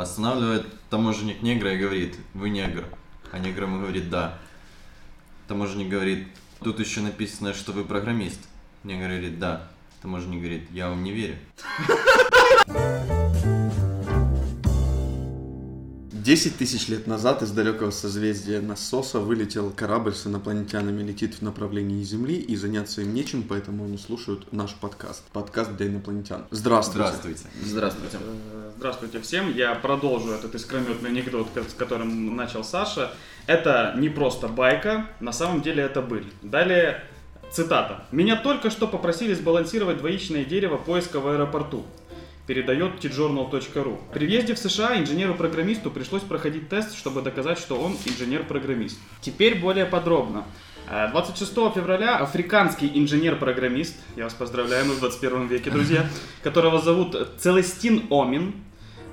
Останавливает таможенник негра и говорит, вы негр. А негр ему говорит, да. Таможенник говорит, тут еще написано, что вы программист. Негр говорит, да. Таможенник говорит, я вам не верю. 10 тысяч лет назад из далекого созвездия Насоса вылетел корабль с инопланетянами, летит в направлении Земли, и заняться им нечем, поэтому они слушают наш подкаст. Подкаст для инопланетян. Здравствуйте. Здравствуйте. Здравствуйте. Э, Здравствуйте всем. Я продолжу этот искрометный анекдот, с которым начал Саша. Это не просто байка, на самом деле это быль. Далее цитата. «Меня только что попросили сбалансировать двоичное дерево поиска в аэропорту» передает tjournal.ru. При въезде в США инженеру-программисту пришлось проходить тест, чтобы доказать, что он инженер-программист. Теперь более подробно. Э, 26 февраля африканский инженер-программист, я вас поздравляю, мы в 21 веке, друзья, которого зовут Целестин Омин, э,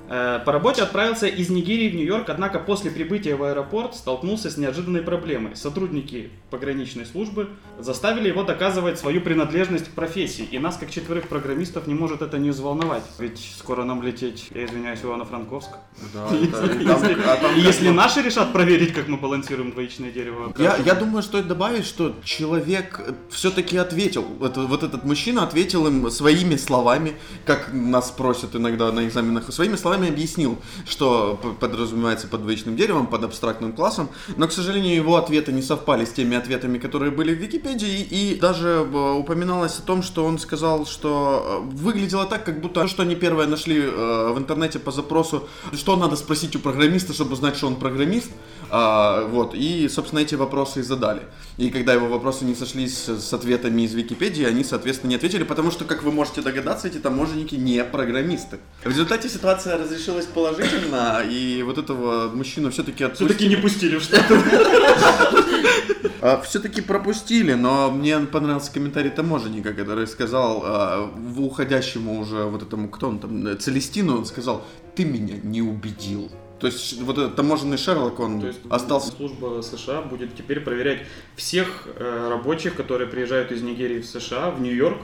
по работе отправился из Нигерии в Нью-Йорк, однако после прибытия в аэропорт столкнулся с неожиданной проблемой. Сотрудники пограничной службы заставили его доказывать свою принадлежность к профессии. И нас, как четверых программистов, не может это не взволновать. Ведь скоро нам лететь, я извиняюсь, в Ивано-Франковск. Да, Если, а наши решат проверить, как мы балансируем двоичное дерево, Я, думаю, стоит добавить, что человек все-таки ответил, вот этот мужчина ответил им своими словами, как нас просят иногда на экзаменах, своими словами объяснил, что подразумевается под двоичным деревом, под абстрактным классом, но, к сожалению, его ответы не совпали с теми ответами, которые были в Википедии, и даже э, упоминалось о том, что он сказал, что э, выглядело так, как будто то, что они первое нашли э, в интернете по запросу, что надо спросить у программиста, чтобы узнать, что он программист, а, вот, и, собственно, эти вопросы и задали. И когда его вопросы не сошлись с ответами из Википедии, они, соответственно, не ответили, потому что, как вы можете догадаться, эти таможенники не программисты. В результате ситуация разрешилась положительно, и вот этого мужчину все-таки отпустили. все-таки не пустили в штаты. все-таки пропустили, но мне понравился комментарий таможенника, который сказал а, в уходящему уже вот этому, кто он там, Целестину, он сказал, ты меня не убедил. То есть вот этот таможенный Шерлок, он То есть остался служба США будет теперь проверять всех э, рабочих, которые приезжают из Нигерии в США, в Нью-Йорк,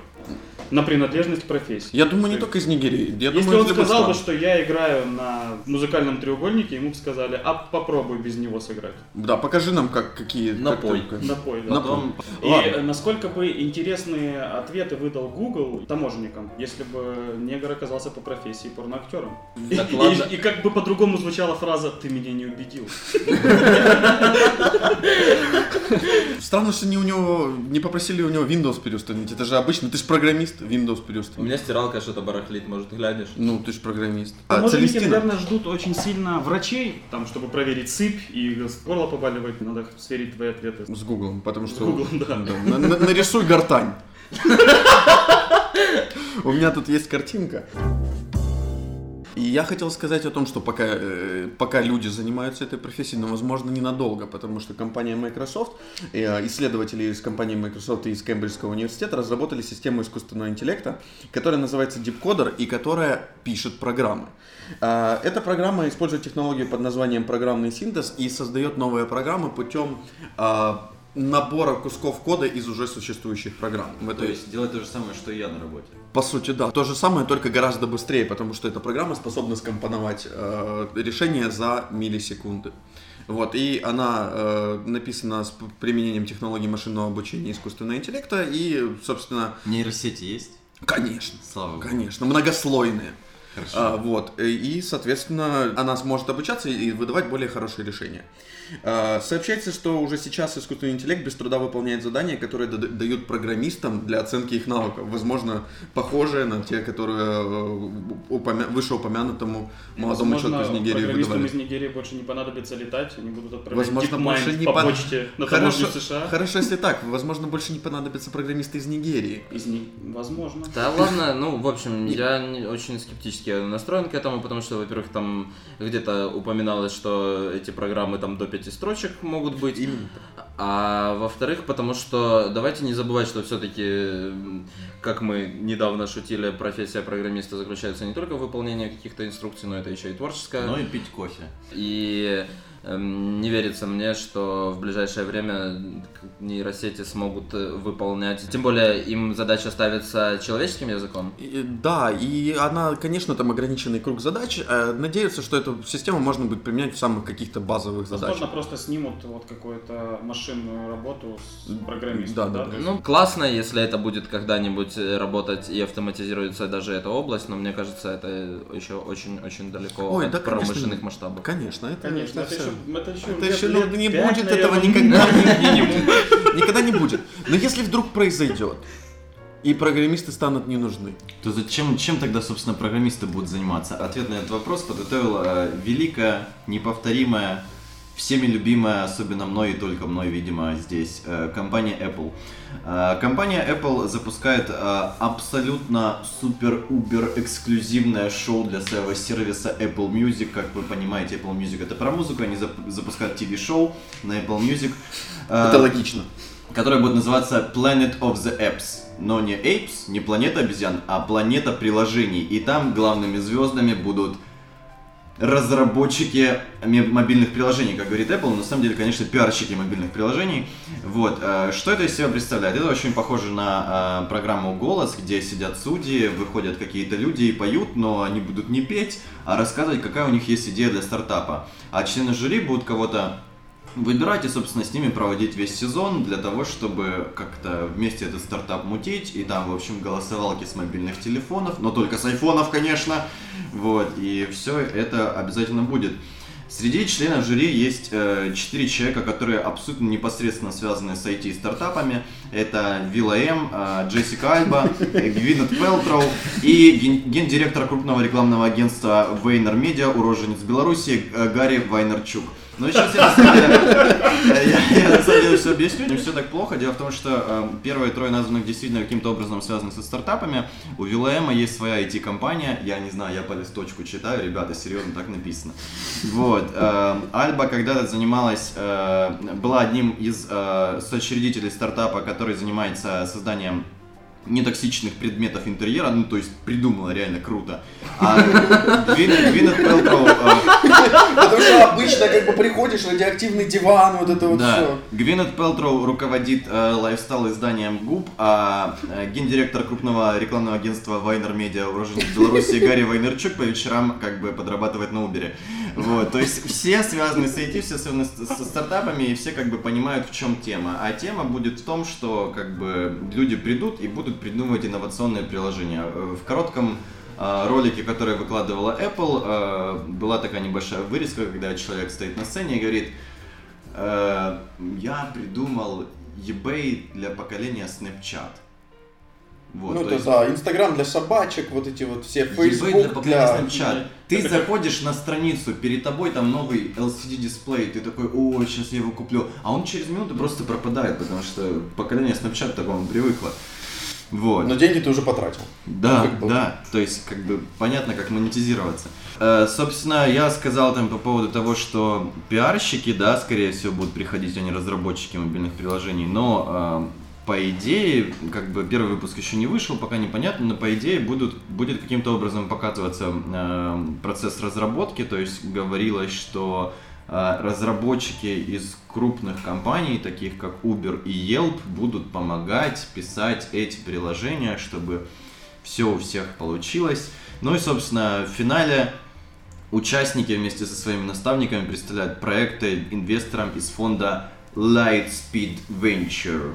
на принадлежность к профессии. Я думаю, не То есть, только из Нигерии. Я Если думаю, он сказал бы, что я играю на музыкальном треугольнике, ему бы сказали, а попробуй без него сыграть. Да, покажи нам, как, какие... Напой. как только- Напой, да. Потом И Ладно. э, насколько бы интересные ответы выдал Google таможенникам, если бы негр оказался по профессии порноактером. И, Так, ладно. и- и как бы по-другому звучала фраза «ты меня не убедил». Странно, что не у него не попросили у него Windows переустановить. Это же обычно, ты же программист, Windows У переустановить. меня стиралка что-то барахлит, может глянешь? Ну, ты же программист. А, Таможенники, Целестина? наверное, ждут очень сильно врачей, там, чтобы проверить сыпь и горло побаливает, надо сверить твои ответы. С Гуглом, потому С что... Гуглом, да. Да, на- на- нарисуй гортань. У меня тут есть картинка. И я хотел сказать о том, что пока, э, пока люди занимаются этой профессией, но, возможно, ненадолго, потому что компания Microsoft, э, исследователи из компании Microsoft и из Кембриджского университета разработали систему искусственного интеллекта, которая называется DeepCoder и которая пишет программы. Э, Эта программа использует технологию под названием программный синтез и создает новые программы путем э, набора кусков кода из уже существующих программ. В То этой- есть делать то же самое, что и я на работе. по сути, да. То же самое, только гораздо быстрее, потому что эта программа способна скомпоновать э, решение за миллисекунды. Вот, и она э, написана с применением технологий машинного обучения и искусственного интеллекта, и, собственно, Нейросети есть? конечно, Слава богу. конечно, многослойные. Хорошо. А, вот, э, и, соответственно, она сможет обучаться и выдавать более хорошие решения. А, Сообщается, что уже сейчас искусственный интеллект без труда выполняет задания, которые да- дают программистам для оценки их навыков. Возможно, похожие на те, которые э, упомя- вышеупомянутому молодому Возможно, человеку из Нигерии программистам выдавали. из Нигерии больше не понадобится летать, они будут отправлять Возможно, больше не по почте на Хорошо, США. хорошо, если так. Возможно, больше не понадобятся программисты из Нигерии. Из них, возможно. Да ладно, ну, в общем, я очень скептически настроен к этому, потому что, во-первых, там где-то упоминалось, что эти программы там до пяти строчек могут быть. Именно. А во-вторых, потому что давайте не забывать, что все-таки, как мы недавно шутили, профессия программиста заключается не только в выполнении каких-то инструкций, но это еще и творческая. Ну и пить кофе. И не верится мне, что в ближайшее время нейросети смогут э, выполнять. Тем более им задача ставится человеческим языком. И- Да, и она, конечно, конечно, там ограниченный круг задач. Э, надеются, что эту систему можно будет применять в самых каких-то базовых Возможно, задачах. просто снимут вот какую-то машинную работу с программистом. Да, да, да. Ну, классно, если это будет когда-нибудь э, работать и автоматизируется даже эта область, но мне кажется, это еще очень-очень далеко Ой, от да, конечно. промышленных масштабов. Конечно, это, Конечно, это еще, это еще, Это лет- еще, ну, лет не пять, будет наверное, этого никогда. Никогда не будет. Но если вдруг произойдет, и программисты станут не нужны. То зачем, чем тогда, собственно, программисты будут заниматься? Ответ на этот вопрос подготовила э, великая, неповторимая, всеми любимая, особенно мной и только мной, видимо, здесь, э, компания Apple. Э, Компания Apple запускает э, абсолютно супер-убер эксклюзивное шоу для своего сервиса Apple Music. Как вы понимаете, Apple Music это про музыку, они зап- запускают TV-шоу на Apple Music. Это логично. которая будет называться Planet of the Apps. Но не Apes, не планета обезьян, а планета приложений. И там главными звездами будут разработчики мобильных приложений, как говорит Apple, но на самом деле, конечно, пиарщики мобильных приложений. Вот, э, что это из себя представляет? Это очень похоже на э, программу «Голос», где сидят судьи, выходят какие-то люди и поют, но они будут не петь, а рассказывать, какая у них есть идея для стартапа. А члены жюри будут кого-то выбирать и, собственно, с ними проводить весь сезон для того, чтобы как-то вместе этот стартап мутить. И там, в общем, голосовалки с мобильных телефонов, но только с айфонов, конечно. Вот, и все это обязательно будет. Среди членов жюри есть э, четыре человека, которые абсолютно непосредственно связаны с IT стартапами. Это Вилла М, э, Джессика Альба, э, Гвинет Пелтроу и ген- гендиректор крупного рекламного агентства Вейнер Медиа, уроженец Беларуси э, Гарри Вайнерчук. Ну, сейчас э, я, на самом деле все объясню, не все так плохо. Дело в том, что э, первые трое названных действительно каким-то образом связаны со стартапами. У will.i.am а есть своя IT-компания, я не знаю, я по листочку читаю, ребята, серьезно, так написано. Вот. э, Альба когда-то занималась, э, была одним из э, соучредителей стартапа, который занимается созданием нетоксичных предметов интерьера, ну то есть придумала реально круто. А Гвинет, Пэлтроу, э, Потому что обычно как бы приходишь, радиоактивный диван, вот это вот все. Гвинет Пелтроу руководит э, lifestyle изданием Goop, а э, гендиректор крупного рекламного агентства VaynerMedia, уроженец Беларуси Гарри Вайнерчук по вечерам как бы подрабатывает на Убере. Вот, то есть все связаны с IT, все связаны со стартапами, и все как бы понимают, в чем тема. А тема будет в том, что как бы люди придут и будут придумывать инновационные приложения. В коротком э, ролике, который выкладывала Apple, э, была такая небольшая вырезка, когда человек стоит на сцене и говорит, Э, я придумал eBay для поколения Snapchat. Вот, ну, то это есть да, Инстаграм для собачек, вот эти вот все, для Facebook для... Snapchat. Ты заходишь на страницу, перед тобой там новый LCD дисплей, ты такой, о, сейчас я его куплю. А он через минуту просто пропадает, потому что поколение Snapchat к такому привыкло. Вот. Но деньги ты уже потратил. Да, Как бы. да, то есть как бы понятно, как монетизироваться. Э, собственно, я сказал там по поводу того, что пиарщики, да, скорее всего, будут приходить, а не разработчики мобильных приложений, но э, по идее, как бы первый выпуск еще не вышел, пока непонятно, но по идее будут, будет каким-то образом показываться э, процесс разработки, то есть говорилось, что э, разработчики из крупных компаний, таких как Uber и Yelp, будут помогать писать эти приложения, чтобы все у всех получилось. Ну и, собственно, в финале участники вместе со своими наставниками представляют проекты инвесторам из фонда Lightspeed Venture.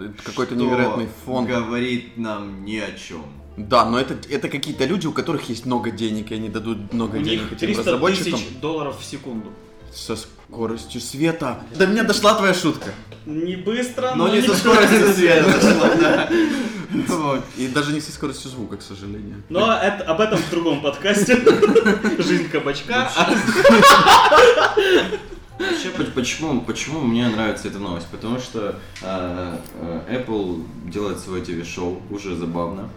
Это Какой-то невероятный фонд. говорит нам ни о чем. Да, но это, это какие-то люди, у которых есть много денег, и они дадут много У денег них этим 300 разработчикам тысяч долларов в секунду. со скоростью света. До меня дошла твоя шутка. Не быстро, Но но не со скоростью света дошла, да. И даже не со скоростью звука, к сожалению. Но это, об этом в другом подкасте. Жизнь кабачка. Вообще, по- почему, почему мне нравится эта новость? Потому что э, э, Apple делает свое ТВ-шоу, уже забавно.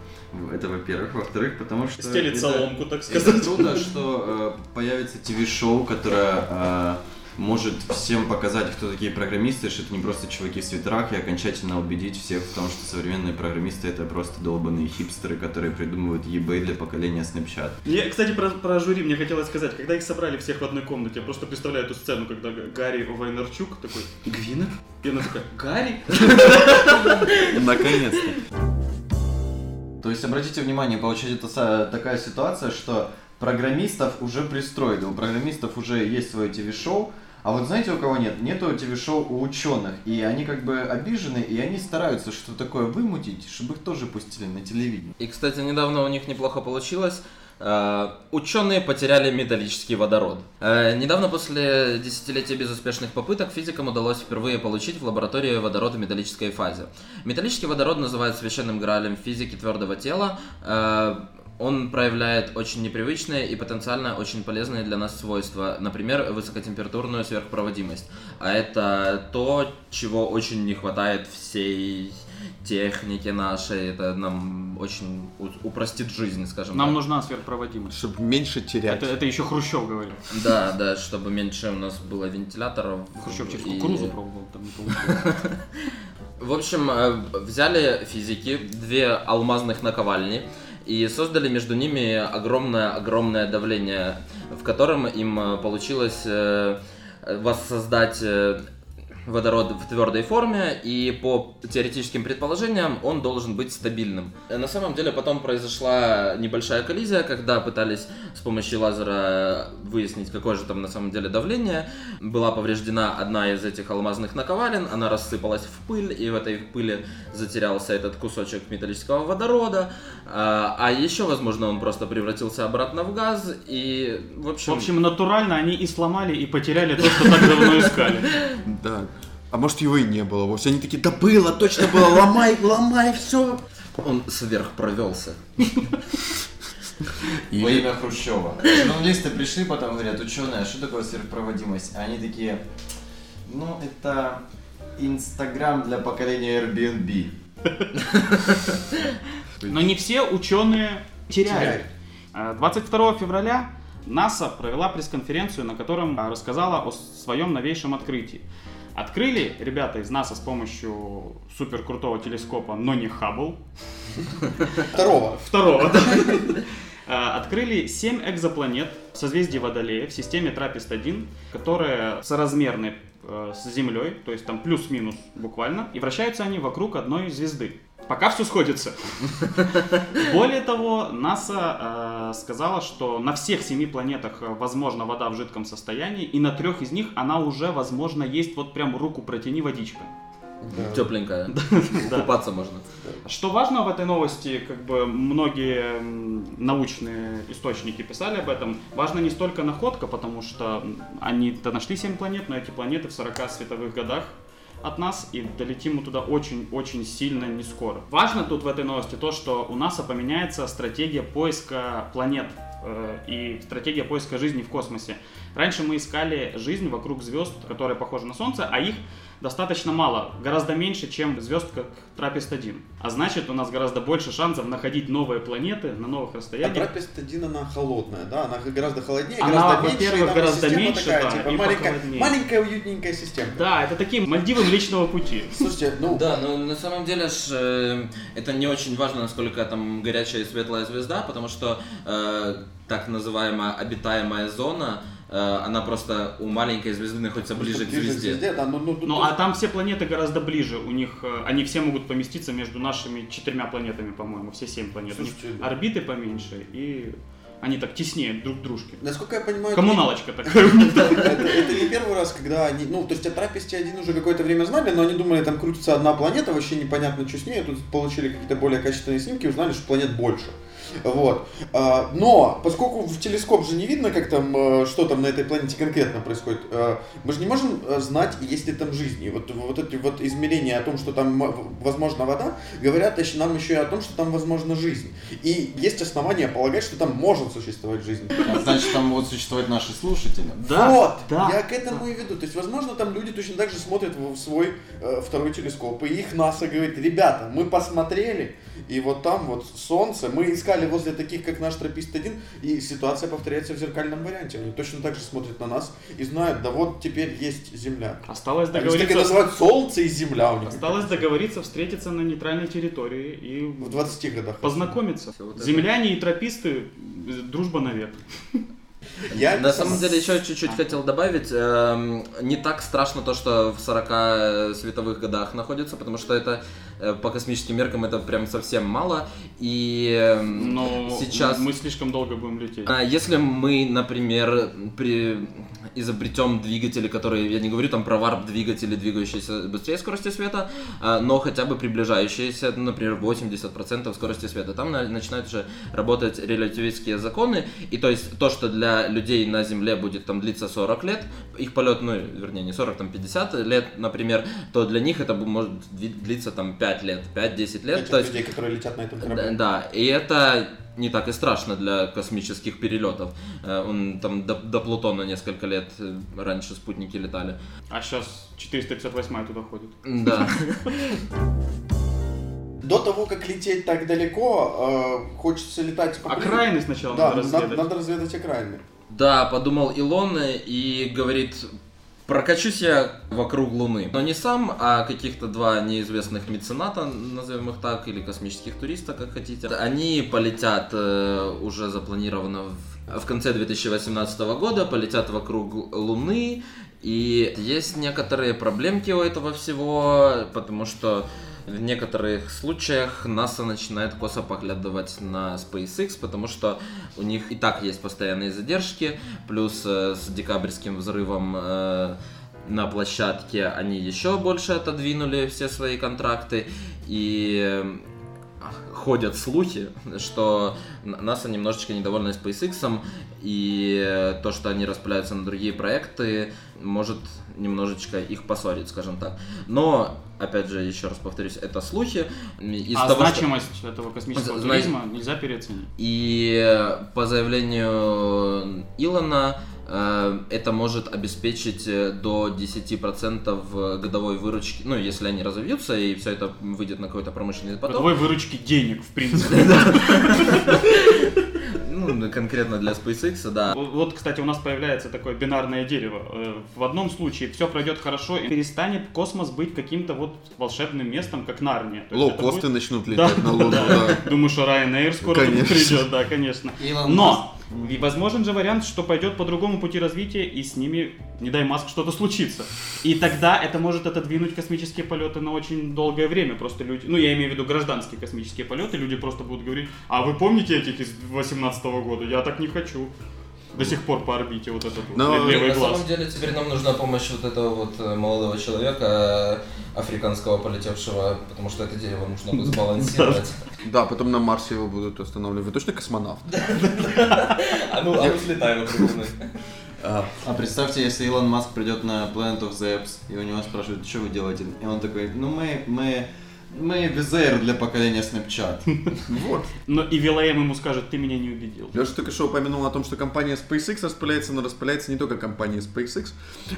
Это во-первых. Во-вторых, потому что... Стелит это- соломку, так Это сказать. круто, что э, появится ТВ-шоу, которое э, может всем показать, кто такие программисты, что это не просто чуваки в свитерах, и окончательно убедить всех в том, что современные программисты это просто долбанные хипстеры, которые придумывают eBay для поколения Snapchat. Мне, кстати, про, про жюри мне хотелось сказать, когда их собрали всех в одной комнате, я просто представляю эту сцену, когда Гарри Вайнерчук такой, Гвинет? И она такая, Гарри? Наконец-то. То есть, обратите внимание, получается такая ситуация, что программистов уже пристроили, у программистов уже есть свое ТВ-шоу, а вот знаете, у кого нет? Нету ТВ-шоу у ученых, и они как бы обижены, и они стараются что такое вымутить, чтобы их тоже пустили на телевидение. И, кстати, недавно у них неплохо получилось. Э, Ученые потеряли металлический водород. Э, Недавно после десятилетия безуспешных попыток физикам удалось впервые получить в лаборатории водород в металлической фазе. Металлический водород называют священным граалем физики твердого тела. Он проявляет очень непривычные и потенциально очень полезные для нас свойства, например, высокотемпературную сверхпроводимость. А это то, чего очень не хватает всей технике нашей. Это нам очень упростит жизнь, скажем Нам так. нужна сверхпроводимость. Чтобы меньше терять. Это, это еще Хрущев говорил. Да, да, чтобы меньше у нас было вентиляторов. Хрущев через И- кукурузу пробовал, там не получилось. В общем, э, взяли физики две алмазных наковальни и создали между ними огромное-огромное давление, в котором им э, получилось э, воссоздать э, водород в твердой форме, и по теоретическим предположениям он должен быть стабильным. На самом деле потом произошла небольшая коллизия, когда пытались с помощью лазера выяснить, какое же там на самом деле давление. Была повреждена одна из этих алмазных наковален, она рассыпалась в пыль, и в этой пыли затерялся этот кусочек металлического водорода. А а еще, возможно, он просто превратился обратно в газ, и, в В общем... общем, натурально они и сломали, и потеряли то, что так давно искали. Да. А может его и не было вовсе. Они такие, да было, точно было, ломай, ломай, все. Он сверхпровелся. Во имя Хрущева. Журналисты пришли, потом говорят, ученые, а что такое сверхпроводимость? А они такие, ну, это Инстаграм для поколения Airbnb. Но не все ученые теряют. Э, 22 февраля НАСА провела пресс-конференцию, на котором э, рассказала о своем новейшем открытии. Открыли ребята из НАСА с помощью супер крутого телескопа, но не Хаббл, Второго. второго, да. Э, Открыли 7 экзопланет в созвездии Водолея в системе Трапест-1, которые соразмерны э, с Землей, то есть там плюс-минус буквально, и вращаются они вокруг одной звезды. Пока все сходится. Более того, НАСА э, сказала, что на всех семи планетах э, возможна вода в жидком состоянии, и на трех из них она уже, возможно, есть вот прям руку протяни водичка. Тепленькая. Да. Купаться можно. Что важно в этой новости, как бы многие научные источники писали об этом, важно не столько находка, потому что они-то нашли 7 планет, но эти планеты в 40 световых годах от нас, и долетим мы туда очень-очень сильно не скоро. Важно тут в этой новости то, что у НАСА поменяется стратегия поиска планет э, и стратегия поиска жизни в космосе. Раньше мы искали жизнь вокруг звезд, которые похожи на Солнце, а их достаточно мало, гораздо меньше, чем звезд, как Трапест-1. А значит, у нас гораздо больше шансов находить новые планеты на новых А расстояниях. Трапест-1 она холодная, да? Она гораздо холоднее, Она, гораздо меньше. во-первых, гораздо система меньше, такая, да, типа, и маленькая, похолоднее. маленькая уютненькая система. Да, это такие Мальдивы Млечного Пути. Слушайте, ну, Да, но на самом деле ж, э, это не очень важно, насколько там горячая и светлая звезда, потому что э, так называемая обитаемая зона, она просто у маленькой звезды находится ближе к звезде. да, ну, ну, тут- Ну, а там все планеты гораздо ближе. У них, э, они все могут поместиться между нашими четырьмя планетами, по-моему, все семь планет. У них Слушайте, орбиты поменьше, и они так теснее друг к дружке. Насколько я понимаю, Коммуналочка такая. это, это- это не первый раз, когда они, ну, то есть о Трапесте один уже какое-то время знали, но они думали, там крутится одна планета, вообще непонятно, что с ней, тут получили какие-то более качественные снимки, узнали, что планет больше. Вот. А, Но, поскольку в телескоп же не видно, как там, э, что там на этой планете конкретно происходит, э, мы же не можем э, знать, есть ли там жизнь. И вот, вот эти вот измерения о том, что там возможна вода, говорят еще- нам еще и о том, что там возможна жизнь. И есть основания полагать, что там может существовать жизнь. А Значит, там будут существовать наши слушатели. Да, вот, да. я к этому и веду. То есть, возможно, там люди точно так же смотрят в свой э, второй телескоп, и их НАСА говорит, ребята, мы посмотрели, и вот там вот солнце, мы искали возле таких, как наш Тропист-1, и ситуация повторяется в зеркальном варианте. Они точно так же смотрят на нас и знают, да вот теперь есть Земля. Осталось Они так и договориться, называют Солнце и Земля у них. осталось договориться встретиться на нейтральной территории и В 20 годах. познакомиться. Вот. Земляне и трописты, э, дружба навек. Я На самом деле еще чуть-чуть хотел добавить, эм, не так страшно то, что в 40 световых годах находится, потому что это э, по космическим меркам это прям совсем мало. И э, Но сейчас... мы слишком долго будем лететь. А Если мы, например, при... изобретем двигатели, которые, я не говорю там про варп-двигатели, двигающиеся быстрее скорости света, а, но хотя бы приближающиеся, например, 80% скорости света, там на- начинают уже работать релятивистские законы, и то есть то, что для людей на Земле будет там длиться 40 лет, их полет, ну, вернее, не 40, там 50 лет, например, то для них это может длиться там 5 лет, 5-10 лет, Этих то есть людей, которые летят на этом да, корабле. да, и это не так и страшно для космических перелетов. Э, Он там до, до Плутона несколько лет э, раньше спутники летали. А сейчас 458 туда ходит. Да. До того, как лететь так далеко, э, хочется летать по Окраины сначала Да, надо надо, разведать. надо разведать окраины. Да, подумал Илон и говорит, прокачусь я вокруг Луны. Но не сам, а каких-то два неизвестных мецената, назовем их так, или космических туристов, как хотите. Они полетят, э, уже запланировано в, в конце 2018 года, полетят вокруг Луны. И есть некоторые проблемки у этого всего, потому что в некоторых случаях НАСА начинает косо поглядывать на SpaceX, потому что у них и так есть постоянные задержки, плюс э, с декабрьским взрывом э, на площадке они еще больше отодвинули все свои контракты, и э, ходят слухи, что НАСА немножечко недовольна SpaceX, и то, что они распыляются на другие проекты, может немножечко их поссорить, скажем так. Но, опять же, еще раз повторюсь, это слухи. Из а того, что- значимость этого космического Зна- туризма нельзя переоценить. И э, по заявлению Илона это может обеспечить э, до 10% годовой выручки, ну, если они разовьются и все это выйдет на какой-то промышленный поток. Годовой выручки денег, в принципе. Ну, конкретно для SpaceX, да. Вот, кстати, у нас появляется такое бинарное дерево. Э, В одном случае все пройдет хорошо, и перестанет космос быть каким-то вот волшебным местом, как Нарния. Лоукосты будет- начнут Да, летать на Луну, да. Думаю, что Ryanair скоро Конечно. придет, да, конечно. Но и возможен же вариант, что пойдет по другому пути развития, и с ними, не дай Маск, что-то случится. И тогда это может отодвинуть космические полеты на очень долгое время. Просто люди, ну я имею в виду гражданские космические полеты, люди просто будут говорить, а вы помните этих из 18 года? Я так не хочу. До сих пор по орбите вот этот вот Но- ле- левый на глаз. самом деле теперь нам нужна помощь вот этого вот э, молодого человека, э, африканского полетевшего, потому что это дерево нужно будет сбалансировать. Да, потом на Марсе его будут устанавливать. Вы точно космонавт? А ну, а мы слетаем Луны. А представьте, если Илон Маск придет на Planet of the Apps, и у него спрашивают, что вы делаете? И он такой, ну мы, мы, мы визер для поколения Snapchat. Вот. Но и Вилаем ему скажет, ты меня не убедил. Леша только что упомянул о том, что компания SpaceX распыляется, но распыляется не только компания SpaceX,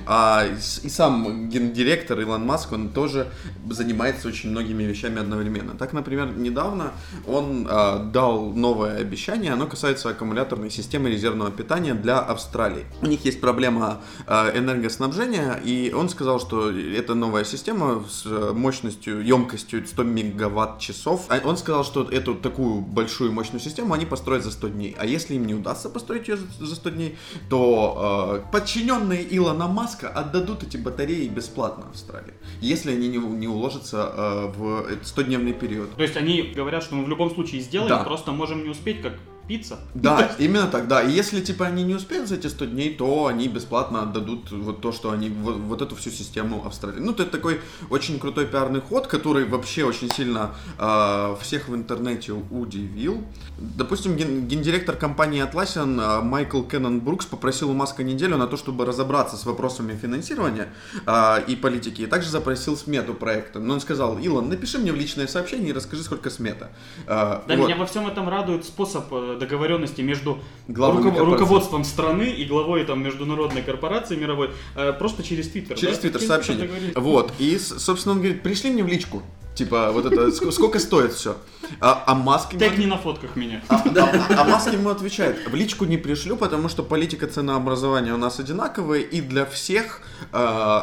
а и сам гендиректор Илон Маск, он тоже занимается очень многими вещами одновременно. Так, например, недавно он а, дал новое обещание, оно касается аккумуляторной системы резервного питания для Австралии. У них есть проблема а, энергоснабжения, и он сказал, что эта новая система с э, мощностью, емкостью 100 мегаватт-часов, а он сказал, что эту такую большую мощную систему они построят за 100 дней. А если им не удастся построить ее за- за 100 дней, то э, подчиненные Илона Маска отдадут эти батареи бесплатно Австралии, если они не, не уложатся э, в 100-дневный период. То есть они говорят, что мы в любом случае сделаем, Да. просто можем не успеть, как пицца. Да, именно так, да. И если, типа, они не успеют за эти 100 дней, то они бесплатно отдадут вот то, что они, вот, вот эту всю систему Австралии. Ну, это такой очень крутой пиарный ход, который вообще очень сильно э, всех в интернете удивил. Допустим, ген- гендиректор компании Atlassian э, Майкл Кеннон Брукс попросил у Маска неделю на то, чтобы разобраться с вопросами финансирования э, и политики, и также запросил смету проекта. Но он сказал, Илон, напиши мне в личное сообщение и расскажи, сколько смета. Э, Да, вот. меня во всем этом радует способ э, договоренности между корпораций. руководством страны и главой там международной корпорации мировой э, просто через Твиттер. Через да? Твиттер сообщение. договорились. Вот. И, собственно, он говорит, пришли мне в личку. Типа, вот это, ск- сколько стоит все. А, а Маск ему- Тегни на фотках меня. а, а- а Маск ему отвечает, в личку не пришлю, потому что политика ценообразования у нас одинаковая, и для всех э,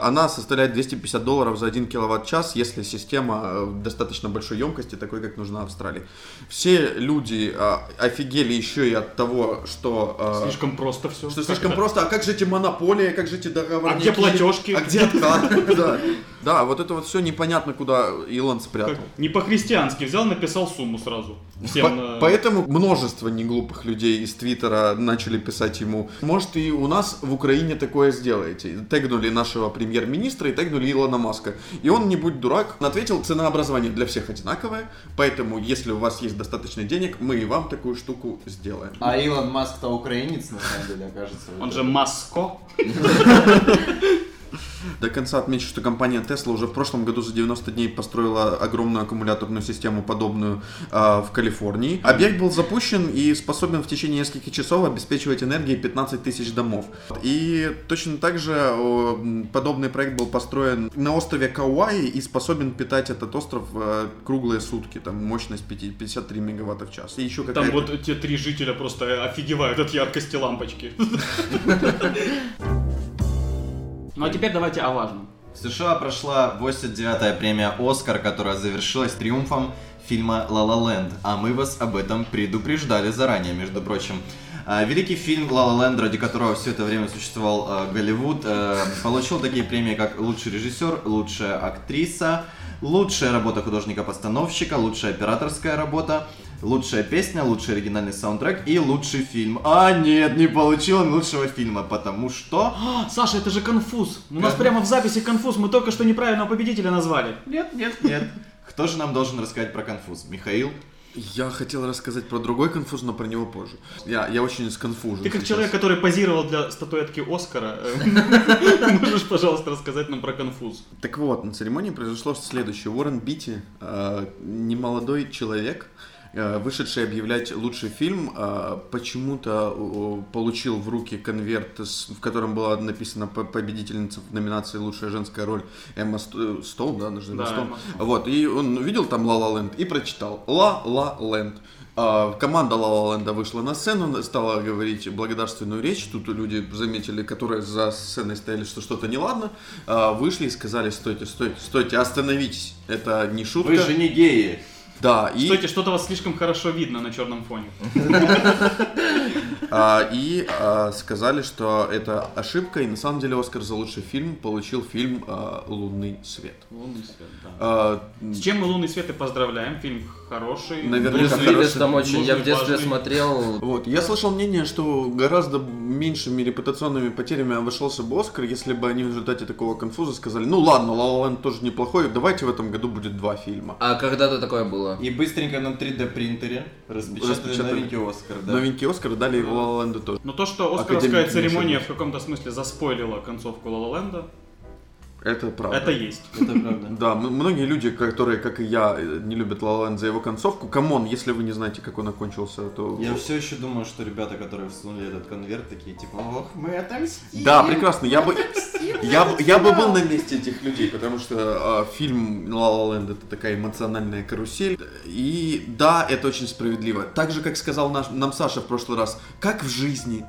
она составляет 250 долларов за 1 киловатт-час, если система э, достаточно большой емкости, такой, как нужна Австралии. Все люди э, офигели еще и от того, что... э, Слишком просто все. что слишком просто, а как же эти монополии, как же эти договорники? А где платежки? А где откат? Да. Вот это вот все непонятно, куда Илон спрятал. Как не по-христиански взял, написал сумму сразу. Всем, По- э, Поэтому множество неглупых людей из Твиттера начали писать ему, может и у нас в Украине такое сделаете. Тегнули нашего премьер-министра и тегнули Илона Маска. И он, не будь дурак, ответил, ценообразование для всех одинаковое, поэтому если у вас есть достаточно денег, мы и вам такую штуку сделаем. А Илон Маск-то украинец, на самом деле, окажется. Он же Маско. До конца отмечу, что компания Tesla уже в прошлом году за 90 дней построила огромную аккумуляторную систему, подобную а, в Калифорнии. Объект был запущен и способен в течение нескольких часов обеспечивать энергией 15 тысяч домов. И точно так же м, подобный проект был построен на острове Кауаи и способен питать этот остров э, круглые сутки. Там мощность 50 53 мегаватта в час. И еще Там какая-то... вот те три жителя просто офигевают от яркости лампочки. Ну а теперь давайте о важном. В США прошла 89-я премия «Оскар», которая завершилась триумфом фильма «Ла Ла Ленд», а мы вас об этом предупреждали заранее, между прочим. А, Великий фильм «Ла Ла Ленд», ради которого все это время существовал э, Голливуд, э, получил такие премии, как лучший режиссер, лучшая актриса, лучшая работа художника-постановщика, лучшая операторская работа, лучшая песня, лучший оригинальный саундтрек и лучший фильм. А нет, не получил он лучшего фильма, потому что... А, Саша, это же конфуз. У нас прямо в записи конфуз. Мы только что неправильного победителя назвали. Нет, нет, нет. Кто же нам должен рассказать про конфуз? Михаил? Я хотел рассказать про другой конфуз, но про него позже. Я, я очень сконфужен Ты как сейчас. человек, который позировал для статуэтки Оскара, э, можешь, пожалуйста, рассказать нам про конфуз? Так вот, на церемонии произошло следующее. Уоррен Битти, э, немолодой человек, вышедший объявлять лучший фильм, э, почему-то э, получил в руки конверт, в котором была написана по- победительница в номинации «Лучшая женская роль» Эмма э, Стоун, да, Эмма Да, Стоун. Вот, и он увидел там «La La Land» и прочитал «La La Land». А, Команда La La Land а вышла на сцену, стала говорить благодарственную речь. Тут люди заметили, которые за сценой стояли, что что-то неладно. А, Вышли и сказали, стойте, стойте, стойте, остановитесь. Это не шутка. Вы же не геи. Да, и, Стойте, что-то вас слишком хорошо видно на черном фоне. а, и а, сказали, что это ошибка, и на самом деле Оскар за лучший фильм получил фильм а, «Лунный свет». Лунный свет, да. С чем мы «Лунный свет» и поздравляем. Фильм хороший. Наверняка Брюс. Уиллис там очень, я в детстве важный. смотрел. Вот, я слышал мнение, что гораздо меньшими репутационными потерями обошелся бы Оскар, если бы они в результате такого конфуза сказали, ну ладно, La Land тоже неплохой, давайте в этом году будет два фильма. А когда-то такое было? И быстренько на 3D принтере распечатали, Распечатали. новенький Оскар, да. Новенький Оскар дали и La La Land тоже. Но то, что Оскаровская Академик церемония в каком-то смысле заспойлила концовку La La Land а, Это правда. это есть. Это правда. Да, многие люди, которые, как и я, э, не любят Land за его концовку, come on, если вы не знаете, как он окончился, то... Я все еще думаю, что ребята, которые всунули этот конверт, такие типа, ох, мы отомстим. Да, прекрасно. Я бы, я, бы- я бы был на месте этих людей, потому что а, фильм La La Land это такая эмоциональная карусель. И да, это очень справедливо. Так же, как сказал наш, нам Саша в прошлый раз, как в жизни,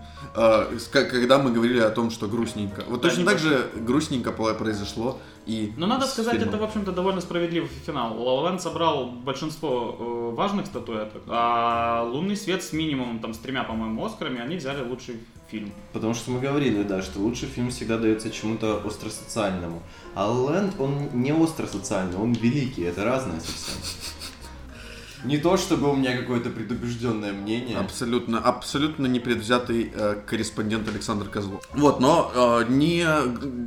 когда мы говорили о том, что грустненько. Вот Да, точно так же грустненько произошло и Но надо с сказать, фильмом. это, в общем-то, довольно справедливый финал. Ла Ла Ленд собрал большинство э, важных статуэток, а Лунный свет с минимумом, там, с тремя, по-моему, Оскарами, они взяли лучший фильм. Потому что мы говорили, да, что лучший фильм всегда дается чему-то остросоциальному. А Лэнд, он не остросоциальный, он великий, это разное совсем. Не то, чтобы у меня какое-то предубежденное мнение. Абсолютно, абсолютно непредвзятый э, корреспондент Александр Козлов. Вот, но э, не,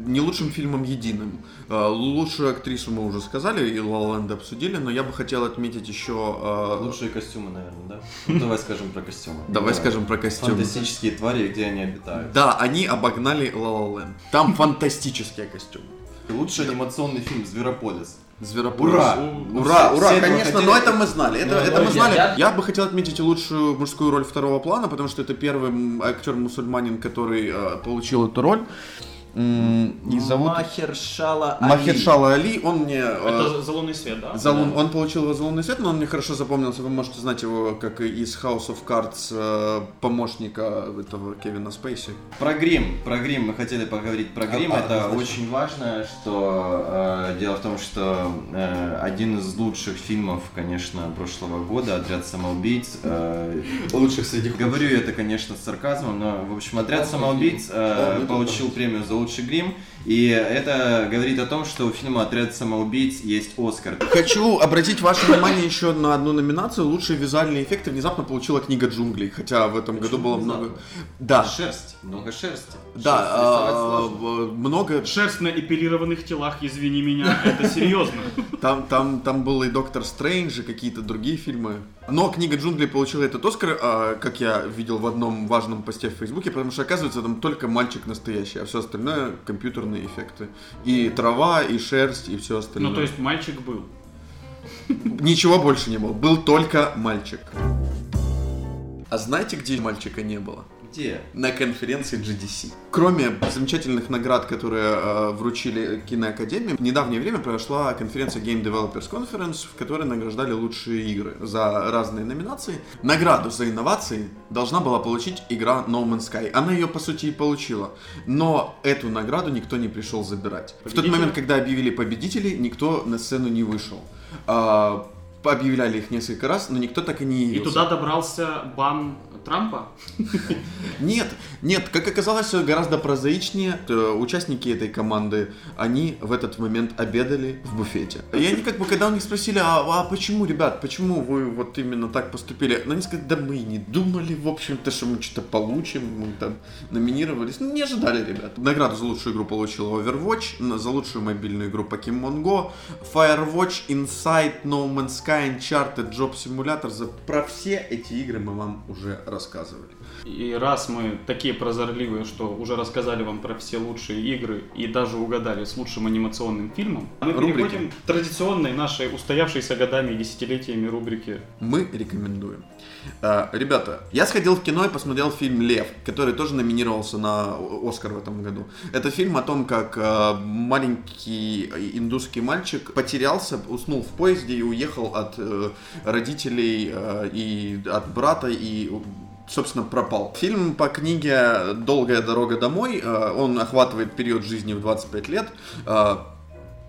не лучшим фильмом единым. Э, лучшую актрису мы уже сказали и La Land обсудили, но я бы хотел отметить еще... э, Лучшие костюмы, наверное, да? Ну, давай скажем про костюмы. Давай Да. скажем про костюмы. Фантастические твари, где они обитают. Да, они обогнали La La Land. Там фантастические костюмы. Лучший анимационный фильм «Зверополис». Зверополис. Ура! Ура, Ну, ура, все этого конечно, хотели. но это мы знали. Это, Ну, это мы знали. я- Я бы хотел отметить лучшую мужскую роль второго плана, потому что это первый актер-мусульманин, который э, получил эту роль. И зовут Махершала Махершала Али. Он мне... э, Это за Лунный свет, да? за лун- Он получил его за лунный свет, но он мне хорошо запомнился. Вы можете знать его как и из House of Cards э, помощника этого Кевина Спейси. Про грим, про грим мы хотели поговорить про грим. А, Это однозначно. очень важно, что э, дело в том, что э, один из лучших фильмов, конечно, прошлого года, "Отряд самоубийц". э, Лучших среди Говорю это, конечно, с сарказмом, но в общем "Отряд самоубийц" э, получил премию за лучший грим. И это говорит о том, что у фильма «Отряд самоубийц» есть Оскар. Хочу обратить ваше внимание еще на одну номинацию. Лучшие визуальные эффекты внезапно получила книга джунглей. Хотя в этом году было много. Да. Шерсть, много шерсти. Да, а, много. Шерсть на эпилированных телах, извини меня, это серьезно. Там, там, там был и Доктор Стрэндж, и какие-то другие фильмы. Но книга джунглей получила этот Оскар, а, как я видел в одном важном посте в Фейсбуке, потому что оказывается там только мальчик настоящий, а все остальное компьютерные эффекты. И трава, и шерсть, и все остальное. Ну, то есть мальчик был. Ничего больше не было. Был только мальчик. А знаете, где мальчика не было? Где? На конференции GDC. Кроме замечательных наград, которые э, вручили киноакадемии, в недавнее время прошла конференция Game Developers Conference, в которой награждали лучшие игры за разные номинации. Награду за инновации должна была получить игра No Man's Sky. Она ее, по сути, и получила. Но эту награду никто не пришел забирать. В тот момент, когда объявили победителей, никто на сцену не вышел. А, Объявляли их несколько раз, но никто так и не И явился. туда добрался бан Трампа. Нет, нет, как оказалось, гораздо прозаичнее. Э, Участники этой команды, они в этот момент обедали в буфете. И они как бы, когда у них спросили, а, а почему, ребят, почему вы вот именно так поступили? Ну, они сказали, да мы и не думали, в общем-то, что мы что-то получим, мы там номинировались. Ну, не ожидали, ребят. Награду за лучшую игру получила Overwatch, за лучшую мобильную игру Pokemon Go, Firewatch, Inside, No Man's Sky, Uncharted, Job Simulator. За... Про все эти игры мы вам уже рассказывали. И раз мы такие прозорливые, что уже рассказали вам про все лучшие игры и даже угадали с лучшим анимационным фильмом, мы Рубрики. переходим к традиционной нашей устоявшейся годами и десятилетиями рубрике мы рекомендуем. А, ребята, я сходил в кино и посмотрел фильм «Лев», который тоже номинировался на Оскар в этом году. Это фильм о том, как а, маленький индусский мальчик потерялся, уснул в поезде и уехал от э, родителей э, и от брата и собственно, пропал. Фильм по книге «Долгая дорога домой». э, Он охватывает период жизни в 25 лет. Э,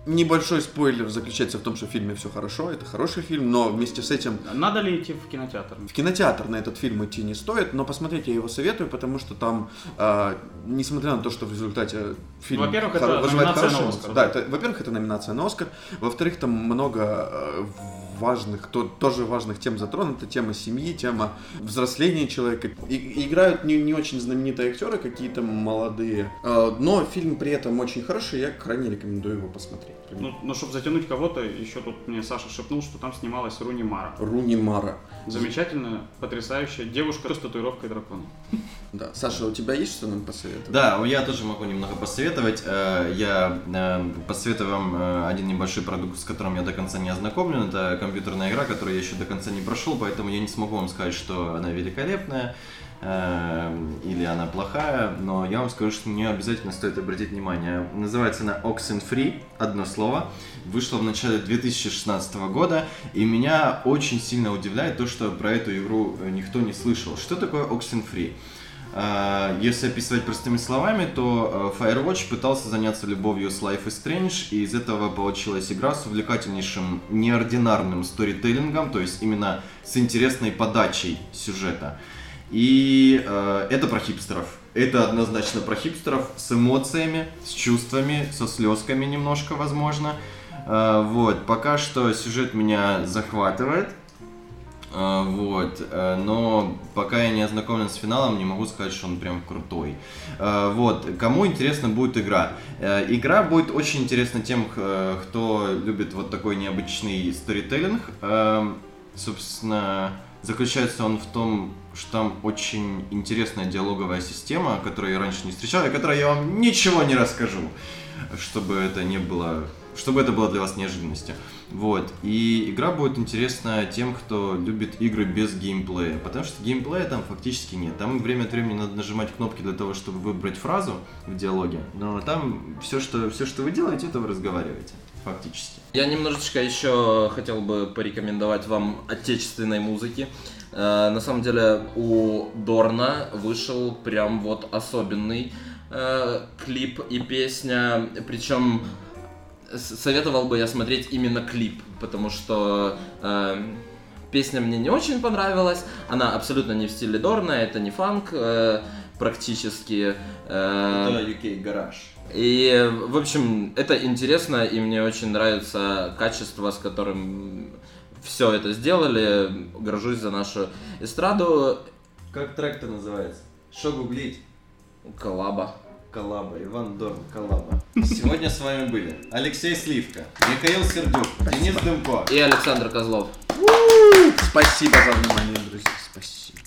Небольшой спойлер заключается в том, что в фильме все хорошо, это хороший фильм, но вместе с этим Надо ли идти в кинотеатр? в кинотеатр на этот фильм идти не стоит, но посмотреть я его советую, потому что там, э, несмотря на то, что в результате фильм Во-первых, хоро- это номинация на хорошие Оскар. Да, это, во-первых, это номинация на Оскар, во-вторых, там много э, важных, то, тоже важных тем затронуто, тема семьи, тема взросления человека. И играют не, не очень знаменитые актеры, какие-то молодые, Э, но фильм при этом очень хороший, я крайне рекомендую его посмотреть. Ну, но чтобы затянуть кого-то, еще тут мне Саша шепнул, что там снималась Руни Мара. Руни Мара. Замечательная, потрясающая девушка с татуировкой дракона. Да. Саша, у тебя есть что нам посоветовать? Да, я тоже могу немного посоветовать. Э, Я э, посоветую вам э, один небольшой продукт, с которым я до конца не ознакомлен. Это компьютерная игра, которую я еще до конца не прошел, поэтому я не смогу вам сказать, что она великолепная или она плохая, но я вам скажу, что мне обязательно стоит обратить внимание. Называется она Oxenfree, одно слово. Вышла в начале 2016 года, и меня очень сильно удивляет то, что про эту игру э, никто не слышал. Что такое Oxenfree? А, Если описывать простыми словами, то э, Firewatch пытался заняться любовью с Life is Strange, и из этого получилась игра с увлекательнейшим, неординарным сторителлингом, то есть именно с интересной подачей сюжета. И э, это про хипстеров. Это однозначно про хипстеров с эмоциями, с чувствами, со слезками немножко, возможно. Э, вот, пока что сюжет меня захватывает. А, Вот, э, но пока я не ознакомлен с финалом, не могу сказать, что он прям крутой. А, Вот, кому интересна будет игра? Э, Игра будет очень интересна тем, э, кто любит вот такой необычный сторителлинг. Эм, Собственно, заключается он в том, что там очень интересная диалоговая система, которую я раньше не встречал, и которой я вам ничего не расскажу, чтобы это не было, чтобы это было для вас неожиданностью. Вот. И игра будет интересна тем, кто любит игры без геймплея. Потому что геймплея там фактически нет. Там время от времени надо нажимать кнопки для того, чтобы выбрать фразу в диалоге. Но там все, что, все, что вы делаете, это вы разговариваете фактически. Я немножечко еще хотел бы порекомендовать вам отечественной музыки. Э, на самом деле у Дорна вышел прям вот особенный э, клип и песня, причем советовал бы я смотреть именно клип, потому что э, песня мне не очень понравилась, она абсолютно не в стиле Дорна, это не фанк практически. Это UK Garage. И, в общем, это интересно, и мне очень нравится качество, с которым все это сделали. Горжусь за нашу эстраду. Как трек-то называется? Что гуглить? Коллаба. Коллаба, Иван Дорн, Коллаба. Сегодня с вами были Алексей Сливка, Михаил Сердюк, Денис Дымко и Александр Козлов. Спасибо за внимание, друзья. Спасибо.